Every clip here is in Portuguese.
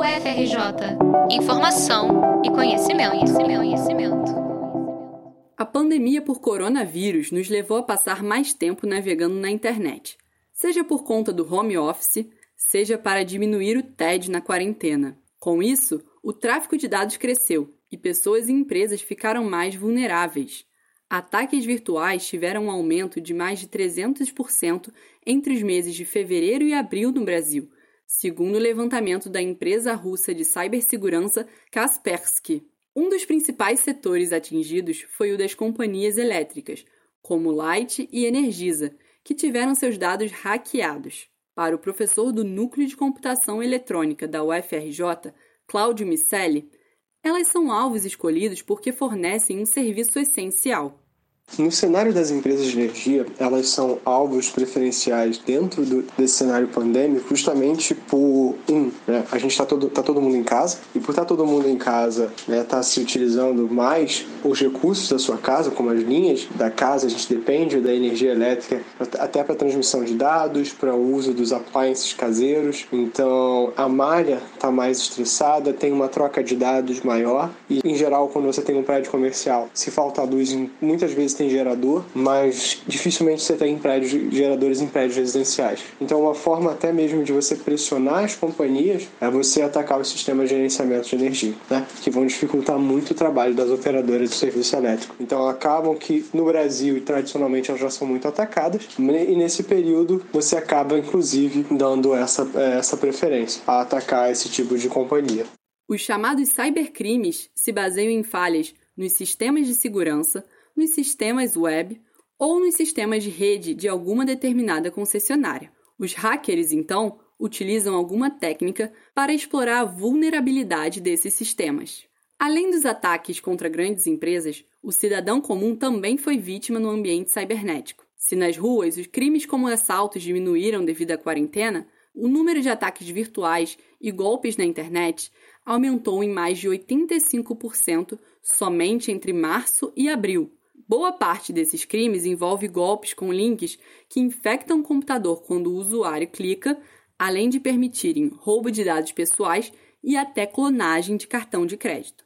UFRJ. Informação e conhecimento, conhecimento, conhecimento. A pandemia por coronavírus nos levou a passar mais tempo navegando na internet, seja por conta do home office, seja para diminuir o TED na quarentena. Com isso, o tráfego de dados cresceu e pessoas e empresas ficaram mais vulneráveis. Ataques virtuais tiveram um aumento de mais de 300% entre os meses de fevereiro e abril no Brasil, segundo o levantamento da empresa russa de cibersegurança Kaspersky. Um dos principais setores atingidos foi o das companhias elétricas, como Light e Energisa, que tiveram seus dados hackeados. Para o professor do Núcleo de Computação Eletrônica da UFRJ, Cláudio Micelli, elas são alvos escolhidos porque fornecem um serviço essencial. No cenário das empresas de energia, elas são alvos preferenciais dentro do, desse cenário pandêmico, justamente por um, né, a gente está todo, tá todo mundo em casa e por estar tá todo mundo em casa, né, tá se utilizando mais os recursos da sua casa, como as linhas da casa, a gente depende da energia elétrica até para transmissão de dados, para o uso dos appliances caseiros. Então a malha está mais estressada, tem uma troca de dados maior e, em geral, quando você tem um prédio comercial, se falta luz, muitas vezes tem gerador, mas dificilmente você tem prédios, geradores em prédios residenciais. Então, uma forma até mesmo de você pressionar as companhias é você atacar os sistemas de gerenciamento de energia, né? que vão dificultar muito o trabalho das operadoras de serviço elétrico. Então, acabam que no Brasil e tradicionalmente elas já são muito atacadas, e nesse período você acaba inclusive dando essa, essa preferência a atacar esse tipo de companhia. Os chamados cybercrimes se baseiam em falhas nos sistemas de segurança, nos sistemas web ou nos sistemas de rede de alguma determinada concessionária. Os hackers, então, utilizam alguma técnica para explorar a vulnerabilidade desses sistemas. Além dos ataques contra grandes empresas, o cidadão comum também foi vítima no ambiente cibernético. Se nas ruas os crimes como assaltos diminuíram devido à quarentena, o número de ataques virtuais e golpes na internet aumentou em mais de 85% somente entre março e abril, Boa parte desses crimes envolve golpes com links que infectam o computador quando o usuário clica, além de permitirem roubo de dados pessoais e até clonagem de cartão de crédito.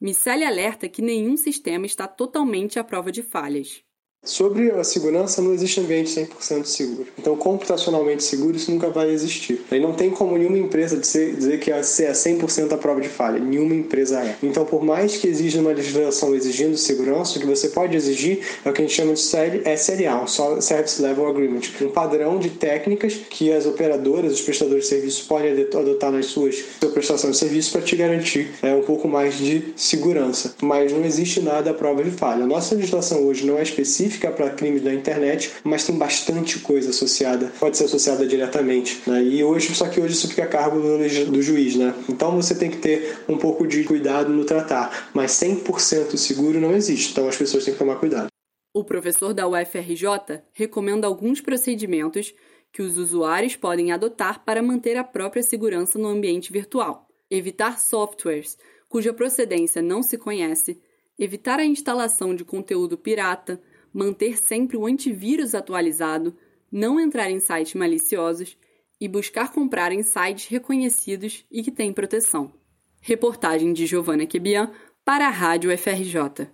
Miceli alerta que nenhum sistema está totalmente à prova de falhas. Sobre a segurança, não existe ambiente 100% seguro. Então, computacionalmente seguro, isso nunca vai existir. E não tem como nenhuma empresa dizer que é 100% a prova de falha. Nenhuma empresa é. Então, por mais que exija uma legislação exigindo segurança, o que você pode exigir é o que a gente chama de SLA, Service Level Agreement, um padrão de técnicas que as operadoras, os prestadores de serviço podem adotar nas suas sua prestação de serviço para te garantir é, um pouco mais de segurança. Mas não existe nada à prova de falha. A nossa legislação hoje não é específica específica para crimes da internet, mas tem bastante coisa associada, pode ser associada diretamente. Né? E hoje, só que hoje isso fica a cargo do, do juiz, né? Então você tem que ter um pouco de cuidado no tratar, mas 100% seguro não existe, então as pessoas têm que tomar cuidado. O professor da UFRJ recomenda alguns procedimentos que os usuários podem adotar para manter a própria segurança no ambiente virtual. Evitar softwares cuja procedência não se conhece, evitar a instalação de conteúdo pirata, manter sempre o antivírus atualizado, não entrar em sites maliciosos e buscar comprar em sites reconhecidos e que têm proteção. Reportagem de Giovana Quebian para a Rádio FRJ.